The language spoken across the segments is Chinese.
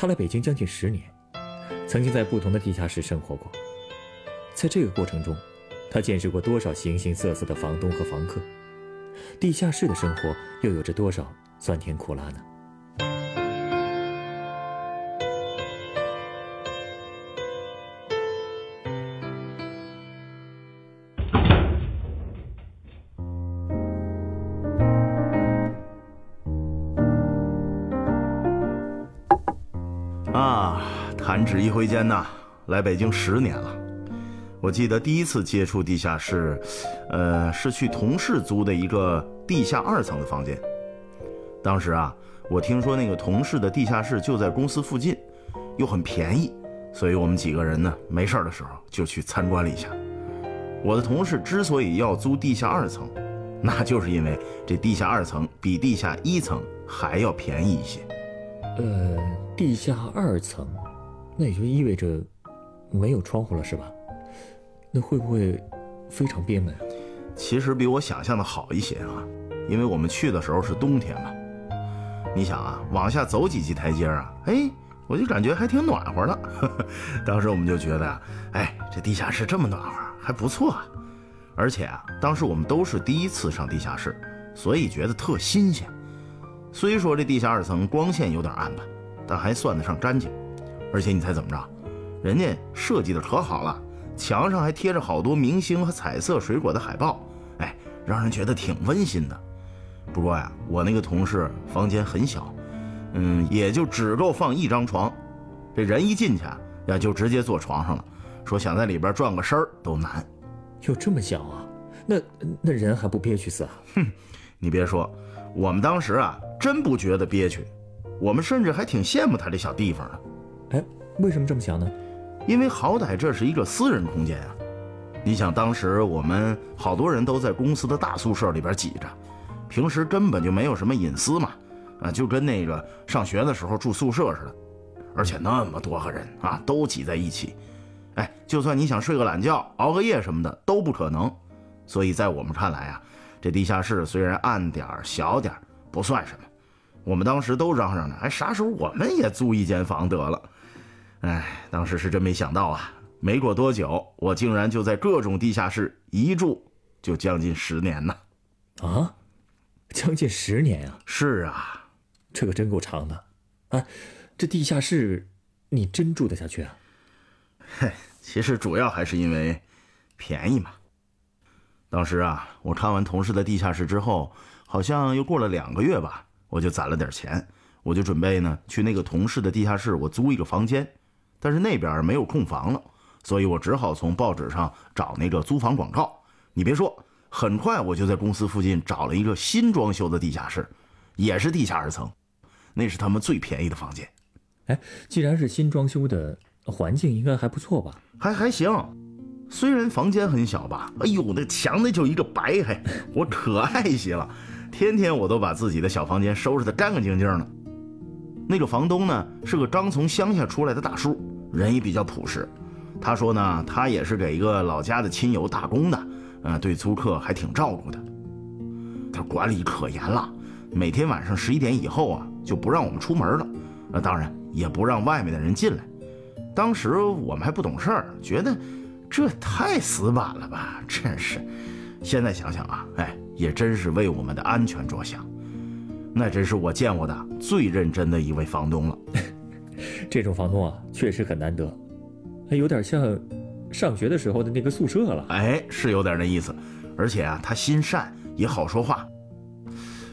他来北京将近十年，曾经在不同的地下室生活过。在这个过程中，他见识过多少形形色色的房东和房客，地下室的生活又有着多少酸甜苦辣呢？弹指一挥间呐，来北京十年了。我记得第一次接触地下室，呃，是去同事租的一个地下二层的房间。当时啊，我听说那个同事的地下室就在公司附近，又很便宜，所以我们几个人呢，没事的时候就去参观了一下。我的同事之所以要租地下二层，那就是因为这地下二层比地下一层还要便宜一些。呃，地下二层，那也就意味着没有窗户了，是吧？那会不会非常憋闷？其实比我想象的好一些啊，因为我们去的时候是冬天嘛。你想啊，往下走几级台阶啊，哎，我就感觉还挺暖和的。当时我们就觉得，哎，这地下室这么暖和，还不错啊。而且啊，当时我们都是第一次上地下室，所以觉得特新鲜。虽说这地下二层光线有点暗吧，但还算得上干净。而且你猜怎么着？人家设计的可好了，墙上还贴着好多明星和彩色水果的海报，哎，让人觉得挺温馨的。不过呀，我那个同事房间很小，嗯，也就只够放一张床，这人一进去啊，呀就直接坐床上了，说想在里边转个身儿都难。有这么小啊？那那人还不憋屈死啊？哼，你别说，我们当时啊。真不觉得憋屈，我们甚至还挺羡慕他这小地方的。哎，为什么这么想呢？因为好歹这是一个私人空间啊。你想，当时我们好多人都在公司的大宿舍里边挤着，平时根本就没有什么隐私嘛，啊，就跟那个上学的时候住宿舍似的。而且那么多个人啊，都挤在一起，哎，就算你想睡个懒觉、熬个夜什么的都不可能。所以在我们看来啊，这地下室虽然暗点小点不算什么。我们当时都嚷嚷着，哎，啥时候我们也租一间房得了？哎，当时是真没想到啊！没过多久，我竟然就在各种地下室一住就将近十年呢！啊，将近十年啊！是啊，这可真够长的。哎，这地下室你真住得下去啊？嘿，其实主要还是因为便宜嘛。当时啊，我看完同事的地下室之后，好像又过了两个月吧。我就攒了点钱，我就准备呢去那个同事的地下室，我租一个房间，但是那边没有空房了，所以我只好从报纸上找那个租房广告。你别说，很快我就在公司附近找了一个新装修的地下室，也是地下二层，那是他们最便宜的房间。哎，既然是新装修的，环境应该还不错吧？还还行，虽然房间很小吧，哎呦，那墙那就一个白嘿，我可爱些了。天天我都把自己的小房间收拾得干干净净的。那个房东呢，是个刚从乡下出来的大叔，人也比较朴实。他说呢，他也是给一个老家的亲友打工的，呃，对租客还挺照顾的。他管理可严了，每天晚上十一点以后啊，就不让我们出门了，那当然也不让外面的人进来。当时我们还不懂事儿，觉得这太死板了吧，真是。现在想想啊，哎。也真是为我们的安全着想，那真是我见过的最认真的一位房东了。这种房东啊，确实很难得，还有点像上学的时候的那个宿舍了。哎，是有点那意思，而且啊，他心善也好说话。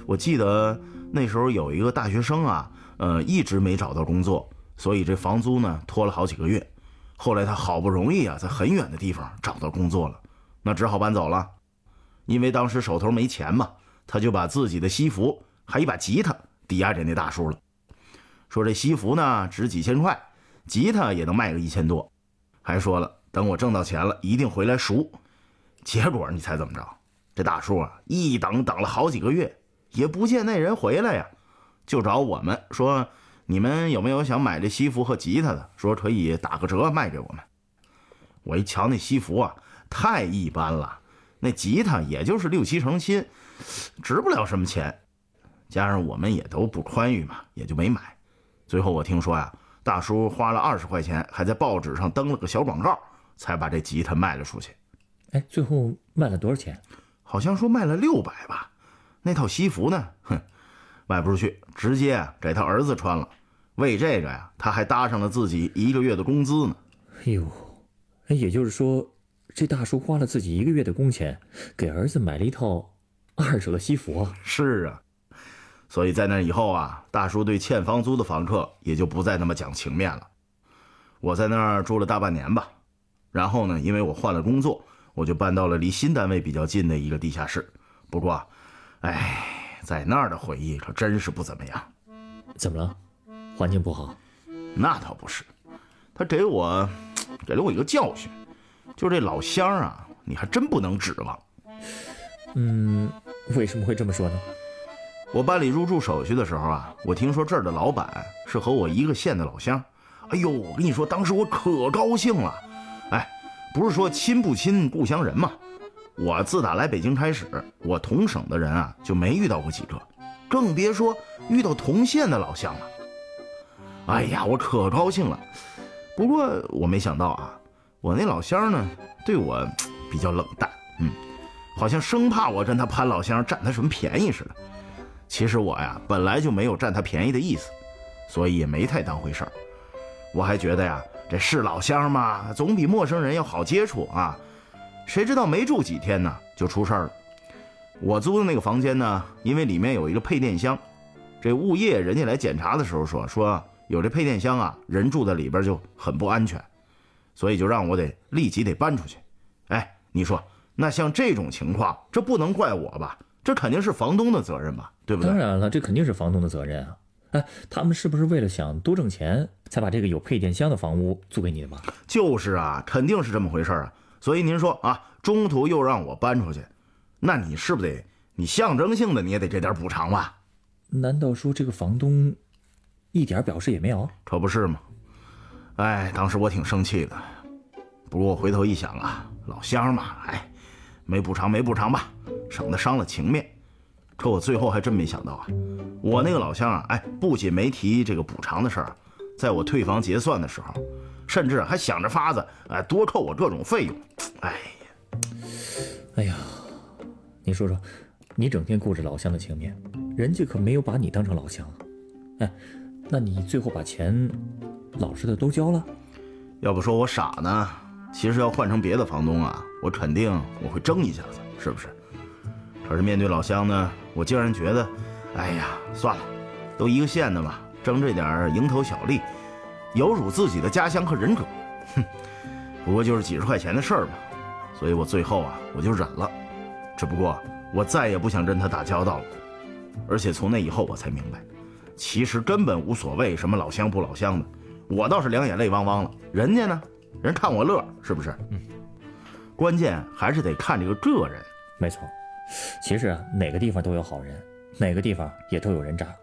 我记得那时候有一个大学生啊，呃，一直没找到工作，所以这房租呢拖了好几个月。后来他好不容易啊，在很远的地方找到工作了，那只好搬走了。因为当时手头没钱嘛，他就把自己的西服还一把吉他抵押给那大叔了。说这西服呢值几千块，吉他也能卖个一千多，还说了等我挣到钱了一定回来赎。结果你猜怎么着？这大叔啊一等等了好几个月，也不见那人回来呀，就找我们说你们有没有想买这西服和吉他的？说可以打个折卖给我们。我一瞧那西服啊，太一般了，那吉他也就是六七成新，值不了什么钱。加上我们也都不宽裕嘛，也就没买。最后我听说呀，大叔花了二十块钱，还在报纸上登了个小广告，才把这吉他卖了出去。哎，最后卖了多少钱？好像说卖了六百吧。那套西服呢？哼，卖不出去，直接给他儿子穿了。为这个呀，他还搭上了自己一个月的工资呢。哎呦，哎，也就是说，这大叔花了自己一个月的工钱，给儿子买了一套二手的西服啊。是啊。所以在那以后啊，大叔对欠房租的房客也就不再那么讲情面了。我在那儿住了大半年吧，然后呢，因为我换了工作，我就搬到了离新单位比较近的一个地下室。不过，哎，在那儿的回忆可真是不怎么样。怎么了？环境不好？那倒不是，他给我给了我一个教训，就这老乡啊，你还真不能指望。嗯，为什么会这么说呢？我办理入住手续的时候啊，我听说这儿的老板是和我一个县的老乡。哎呦，我跟你说，当时我可高兴了。哎，不是说亲不亲故乡人嘛？我自打来北京开始，我同省的人啊就没遇到过几个，更别说遇到同县的老乡了。哎呀，我可高兴了。不过我没想到啊，我那老乡呢对我比较冷淡，嗯，好像生怕我跟他攀老乡占他什么便宜似的。其实我呀，本来就没有占他便宜的意思，所以也没太当回事儿。我还觉得呀，这是老乡嘛，总比陌生人要好接触啊。谁知道没住几天呢，就出事儿了。我租的那个房间呢，因为里面有一个配电箱，这物业人家来检查的时候说，说有这配电箱啊，人住在里边就很不安全，所以就让我得立即得搬出去。哎，你说那像这种情况，这不能怪我吧？这肯定是房东的责任吧，对不对？当然了，这肯定是房东的责任啊！哎，他们是不是为了想多挣钱，才把这个有配电箱的房屋租给你的吗？就是啊，肯定是这么回事啊！所以您说啊，中途又让我搬出去，那你是不是得你象征性的你也得这点补偿吧？难道说这个房东一点表示也没有？可不是嘛！哎，当时我挺生气的，不过我回头一想啊，老乡嘛，哎，没补偿没补偿吧。省得伤了情面，可我最后还真没想到啊！我那个老乡啊，哎，不仅没提这个补偿的事儿，在我退房结算的时候，甚至还想着法子哎多扣我各种费用。哎呀，哎呀，你说说，你整天顾着老乡的情面，人家可没有把你当成老乡。哎，那你最后把钱老实的都交了？要不说我傻呢？其实要换成别的房东啊，我肯定我会争一下子，是不是？可是面对老乡呢，我竟然觉得，哎呀，算了，都一个县的嘛，争这点蝇头小利，有辱自己的家乡和人格。哼，不过就是几十块钱的事儿嘛，所以我最后啊，我就忍了。只不过我再也不想跟他打交道了。而且从那以后，我才明白，其实根本无所谓什么老乡不老乡的，我倒是两眼泪汪汪了。人家呢，人看我乐，是不是？嗯。关键还是得看这个个人。没错。其实啊，哪个地方都有好人，哪个地方也都有人渣，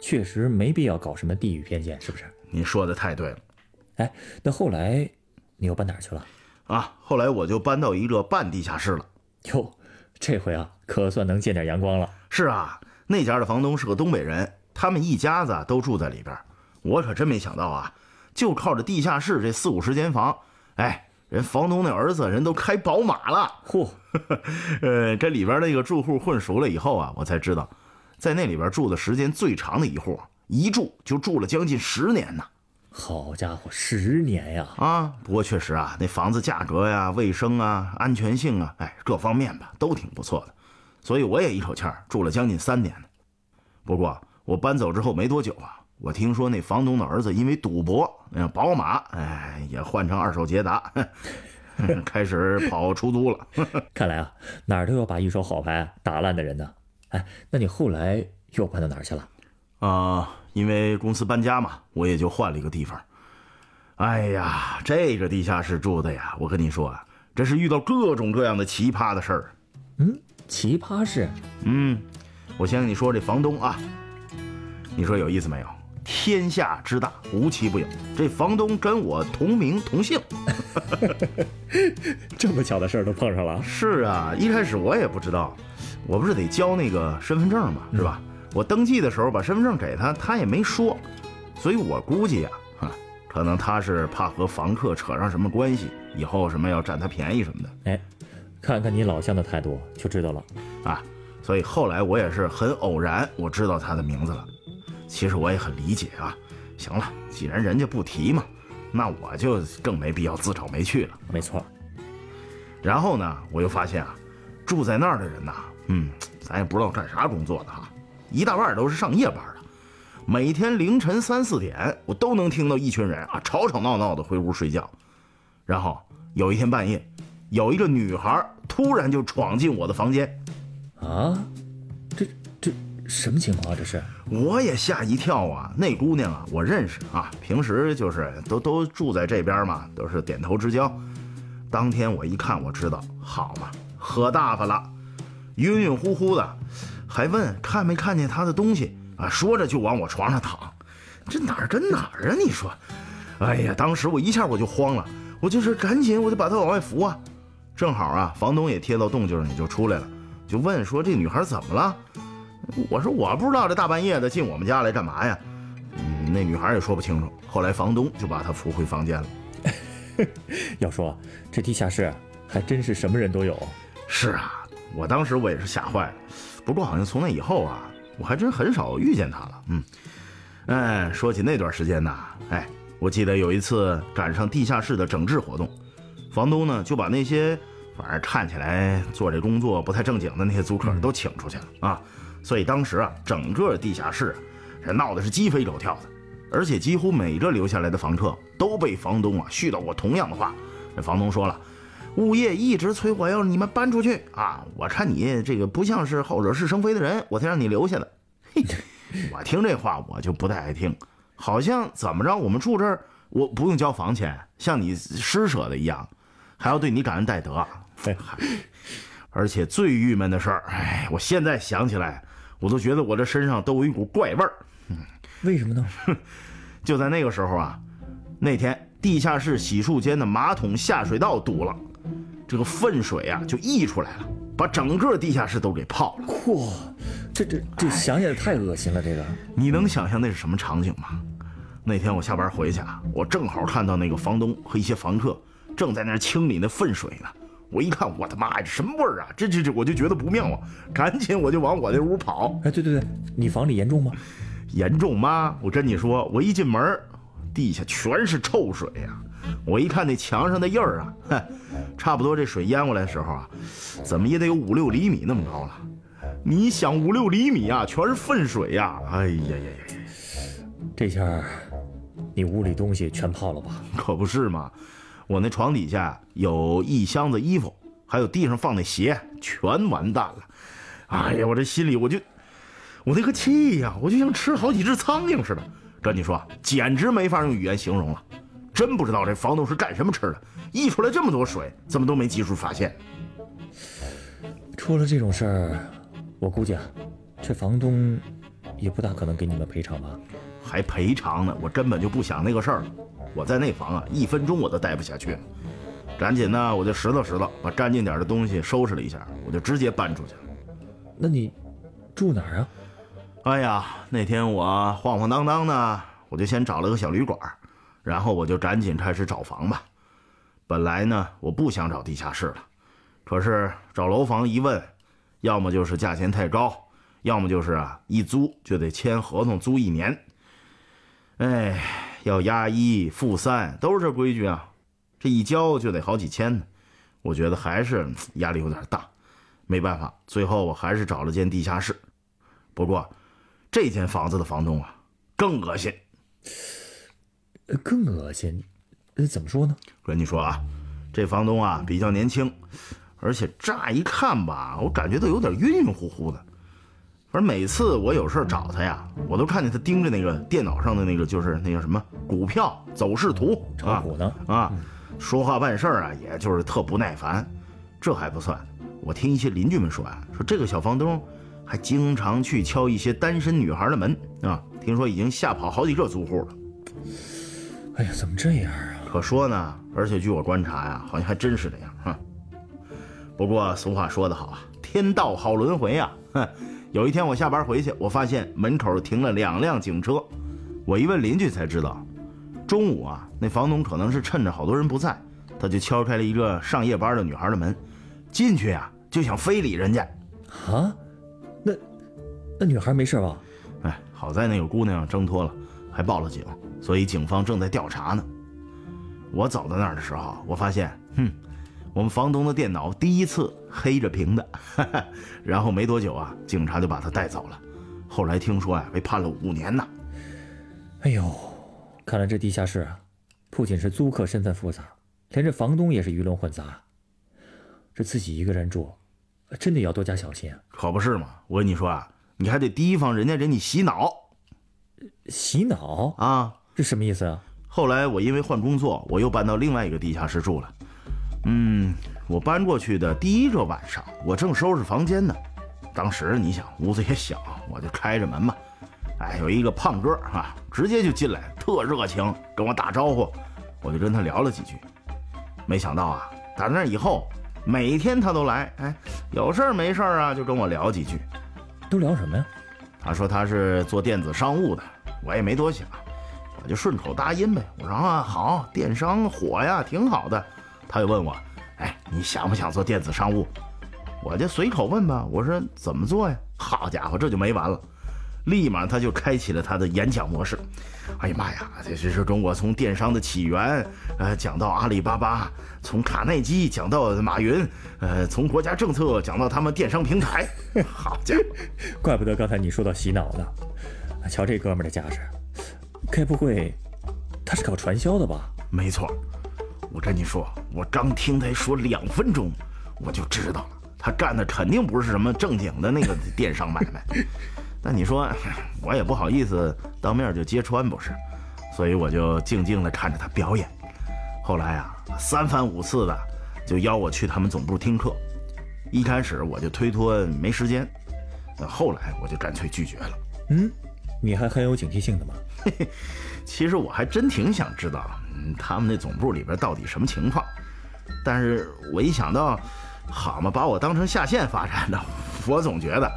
确实没必要搞什么地域偏见，是不是？您说的太对了。哎，那后来你又搬哪儿去了？啊，后来我就搬到一个半地下室了。哟，这回啊，可算能见点阳光了。是啊，那家的房东是个东北人，他们一家子都住在里边。我可真没想到啊，就靠着地下室这四五十间房，哎。人房东那儿子人都开宝马了，嚯！呃，这里边那个住户混熟了以后啊，我才知道，在那里边住的时间最长的一户，一住就住了将近十年呢。好家伙，十年呀！啊，不过确实啊，那房子价格呀、卫生啊、安全性啊，哎，各方面吧都挺不错的，所以我也一口气住了将近三年呢。不过我搬走之后没多久啊。我听说那房东的儿子因为赌博，那宝马哎也换成二手捷达，开始跑出租了。看来啊，哪儿都有把一手好牌打烂的人呢。哎，那你后来又搬到哪儿去了？啊，因为公司搬家嘛，我也就换了一个地方。哎呀，这个地下室住的呀，我跟你说啊，这是遇到各种各样的奇葩的事儿。嗯，奇葩事。嗯，我先跟你说这房东啊，你说有意思没有？天下之大，无奇不有。这房东跟我同名同姓，这么巧的事儿都碰上了。是啊，一开始我也不知道，我不是得交那个身份证嘛，是吧？我登记的时候把身份证给他，他也没说，所以我估计呀，哈，可能他是怕和房客扯上什么关系，以后什么要占他便宜什么的。哎，看看你老乡的态度就知道了啊。所以后来我也是很偶然，我知道他的名字了。其实我也很理解啊。行了，既然人家不提嘛，那我就更没必要自找没趣了。没错。然后呢，我又发现啊，住在那儿的人呐，嗯，咱也不知道干啥工作的哈，一大半都是上夜班的。每天凌晨三四点，我都能听到一群人啊吵吵闹闹的回屋睡觉。然后有一天半夜，有一个女孩突然就闯进我的房间。啊？什么情况？这是？我也吓一跳啊！那姑娘啊，我认识啊，平时就是都都住在这边嘛，都是点头之交。当天我一看，我知道，好嘛，喝大发了，晕晕乎乎的，还问看没看见他的东西啊？说着就往我床上躺，这哪儿跟哪儿啊？你说，哎呀，当时我一下我就慌了，我就是赶紧我就把他往外扶啊。正好啊，房东也贴到动静里就出来了，就问说这女孩怎么了？我说我不知道这大半夜的进我们家来干嘛呀？嗯，那女孩也说不清楚。后来房东就把她扶回房间了。要说这地下室还真是什么人都有。是啊，我当时我也是吓坏了。不过好像从那以后啊，我还真很少遇见她了。嗯，哎，说起那段时间呐，哎，我记得有一次赶上地下室的整治活动，房东呢就把那些反正看起来做这工作不太正经的那些租客都请出去了啊。所以当时啊，整个地下室，这闹得是鸡飞狗跳的，而且几乎每个留下来的房客都被房东啊絮叨过同样的话。这房东说了，物业一直催我要你们搬出去啊，我看你这个不像是好惹是生非的人，我才让你留下的。嘿，我听这话我就不太爱听，好像怎么着我们住这儿我不用交房钱，像你施舍的一样，还要对你感恩戴德。对，而且最郁闷的事儿，哎，我现在想起来。我都觉得我这身上都有一股怪味儿，为什么呢？就在那个时候啊，那天地下室洗漱间的马桶下水道堵了，这个粪水啊就溢出来了，把整个地下室都给泡了。嚯，这这这想起来太恶心了。这个你能想象那是什么场景吗？那天我下班回去啊，我正好看到那个房东和一些房客正在那清理那粪水呢。我一看，我的妈呀，这什么味儿啊！这这这，我就觉得不妙啊，赶紧我就往我那屋跑。哎，对对对，你房里严重吗？严重吗？我跟你说，我一进门，地下全是臭水呀！我一看那墙上的印儿啊，哼，差不多这水淹过来的时候啊，怎么也得有五六厘米那么高了。你想五六厘米啊，全是粪水呀！哎呀呀呀呀！这下你屋里东西全泡了吧？可不是嘛。我那床底下有一箱子衣服，还有地上放那鞋，全完蛋了。哎呀，我这心里我就，我那个气呀，我就像吃好几只苍蝇似的。跟你说，简直没法用语言形容了。真不知道这房东是干什么吃的，溢出来这么多水，怎么都没及时发现。出了这种事儿，我估计啊，这房东也不大可能给你们赔偿吧？还赔偿呢？我根本就不想那个事儿。我在那房啊，一分钟我都待不下去了，赶紧呢，我就拾掇拾掇，把干净点的东西收拾了一下，我就直接搬出去了。那你住哪儿啊？哎呀，那天我晃晃荡荡呢，我就先找了个小旅馆，然后我就赶紧开始找房吧。本来呢，我不想找地下室了，可是找楼房一问，要么就是价钱太高，要么就是啊，一租就得签合同租一年。哎。要押一付三，都是这规矩啊！这一交就得好几千呢，我觉得还是压力有点大。没办法，最后我还是找了间地下室。不过，这间房子的房东啊，更恶心。更恶心？呃怎么说呢？跟你说啊，这房东啊比较年轻，而且乍一看吧，我感觉都有点晕晕乎乎的。反而每次我有事找他呀，我都看见他盯着那个电脑上的那个，就是那叫什么股票走势图炒股呢啊，说话办事儿啊，也就是特不耐烦。这还不算，我听一些邻居们说啊，说这个小房东还经常去敲一些单身女孩的门啊，听说已经吓跑好几个租户了。哎呀，怎么这样啊？可说呢，而且据我观察呀，好像还真是这样。啊，不过俗话说得好啊，天道好轮回啊。哼，有一天我下班回去，我发现门口停了两辆警车。我一问邻居才知道，中午啊，那房东可能是趁着好多人不在，他就敲开了一个上夜班的女孩的门，进去呀就想非礼人家。啊？那那女孩没事吧？哎，好在那个姑娘挣脱了，还报了警。所以警方正在调查呢。我走到那儿的时候，我发现，哼，我们房东的电脑第一次黑着屏的。然后没多久啊，警察就把他带走了。后来听说呀，被判了五年呢。哎呦，看来这地下室啊，不仅是租客身份复杂，连这房东也是鱼龙混杂。这自己一个人住，真的要多加小心啊！可不是嘛！我跟你说啊，你还得提防人家给你洗脑。洗脑啊？这什么意思啊？后来我因为换工作，我又搬到另外一个地下室住了。嗯，我搬过去的第一个晚上，我正收拾房间呢。当时你想屋子也小，我就开着门嘛。哎，有一个胖哥啊，直接就进来，特热情，跟我打招呼。我就跟他聊了几句。没想到啊，打那以后，每天他都来。哎，有事儿没事儿啊，就跟我聊几句。都聊什么呀？他说他是做电子商务的，我也没多想。我就顺口答应呗，我说啊好，电商火呀，挺好的。他又问我，哎，你想不想做电子商务？我就随口问吧，我说怎么做呀？好家伙，这就没完了，立马他就开启了他的演讲模式。哎呀妈呀，这这是中国从电商的起源，呃，讲到阿里巴巴，从卡耐基讲到马云，呃，从国家政策讲到他们电商平台。好家伙，怪不得刚才你说到洗脑呢。瞧这哥们的架势。该不会他是搞传销的吧？没错，我跟你说，我刚听他说两分钟，我就知道了，他干的肯定不是什么正经的那个电商买卖。但你说，我也不好意思当面就揭穿，不是？所以我就静静地看着他表演。后来啊，三番五次的就邀我去他们总部听课。一开始我就推脱没时间，那后来我就干脆拒绝了。嗯。你还很有警惕性的吗？嘿嘿，其实我还真挺想知道，他们那总部里边到底什么情况。但是我一想到，好嘛，把我当成下线发展的，我总觉得，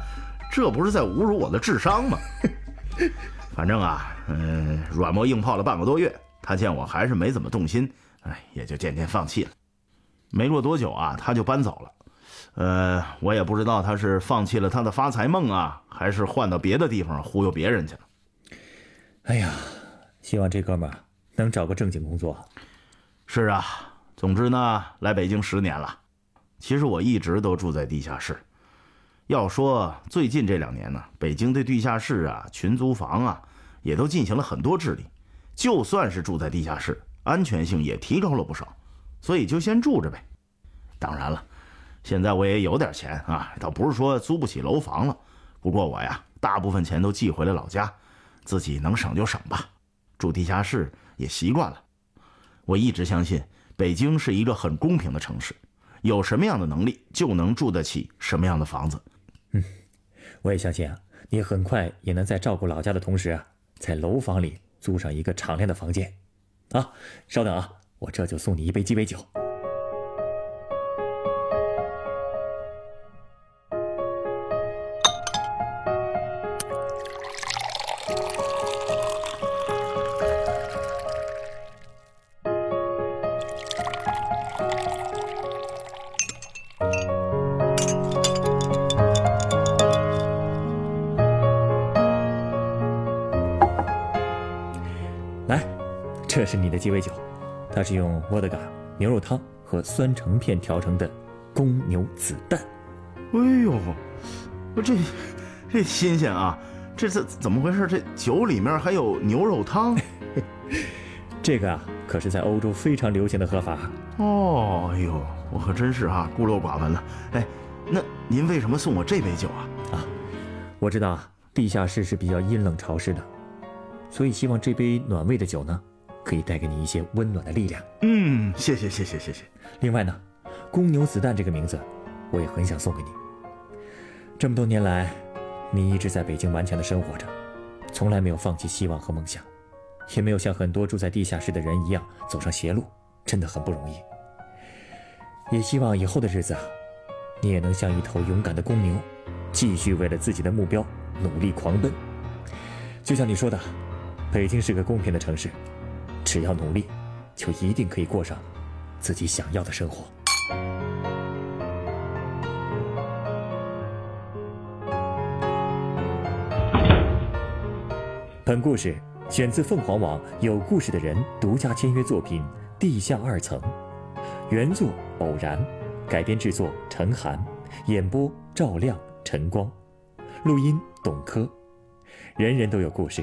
这不是在侮辱我的智商吗？反正啊，嗯，软磨硬泡了半个多月，他见我还是没怎么动心，哎，也就渐渐放弃了。没过多久啊，他就搬走了。呃，我也不知道他是放弃了他的发财梦啊，还是换到别的地方忽悠别人去了。哎呀，希望这哥们能找个正经工作。是啊，总之呢，来北京十年了。其实我一直都住在地下室。要说最近这两年呢，北京对地下室啊、群租房啊，也都进行了很多治理。就算是住在地下室，安全性也提高了不少。所以就先住着呗。当然了。现在我也有点钱啊，倒不是说租不起楼房了。不过我呀，大部分钱都寄回了老家，自己能省就省吧。住地下室也习惯了。我一直相信北京是一个很公平的城市，有什么样的能力就能住得起什么样的房子。嗯，我也相信啊，你很快也能在照顾老家的同时啊，在楼房里租上一个敞亮的房间。啊，稍等啊，我这就送你一杯鸡尾酒。是你的鸡尾酒，它是用沃德嘎、牛肉汤和酸橙片调成的公牛子弹。哎呦，我这这新鲜啊！这这怎么回事？这酒里面还有牛肉汤？这个啊，可是在欧洲非常流行的喝法。哦，哎呦，我可真是啊，孤陋寡闻了。哎，那您为什么送我这杯酒啊？啊，我知道啊地下室是比较阴冷潮湿的，所以希望这杯暖胃的酒呢，可以带给你一些温暖的力量。嗯，谢谢谢谢谢谢。另外呢，公牛子弹这个名字，我也很想送给你。这么多年来，你一直在北京顽强的生活着，从来没有放弃希望和梦想，也没有像很多住在地下室的人一样走上邪路，真的很不容易。也希望以后的日子啊，你也能像一头勇敢的公牛。继续为了自己的目标努力狂奔。就像你说的，北京是个公平的城市，只要努力，就一定可以过上自己想要的生活。本故事选自凤凰网有故事的人独家签约作品《地下二层》，原作偶然，改编制作陈寒，演播赵亮。陈光，录音董珂，人人都有故事，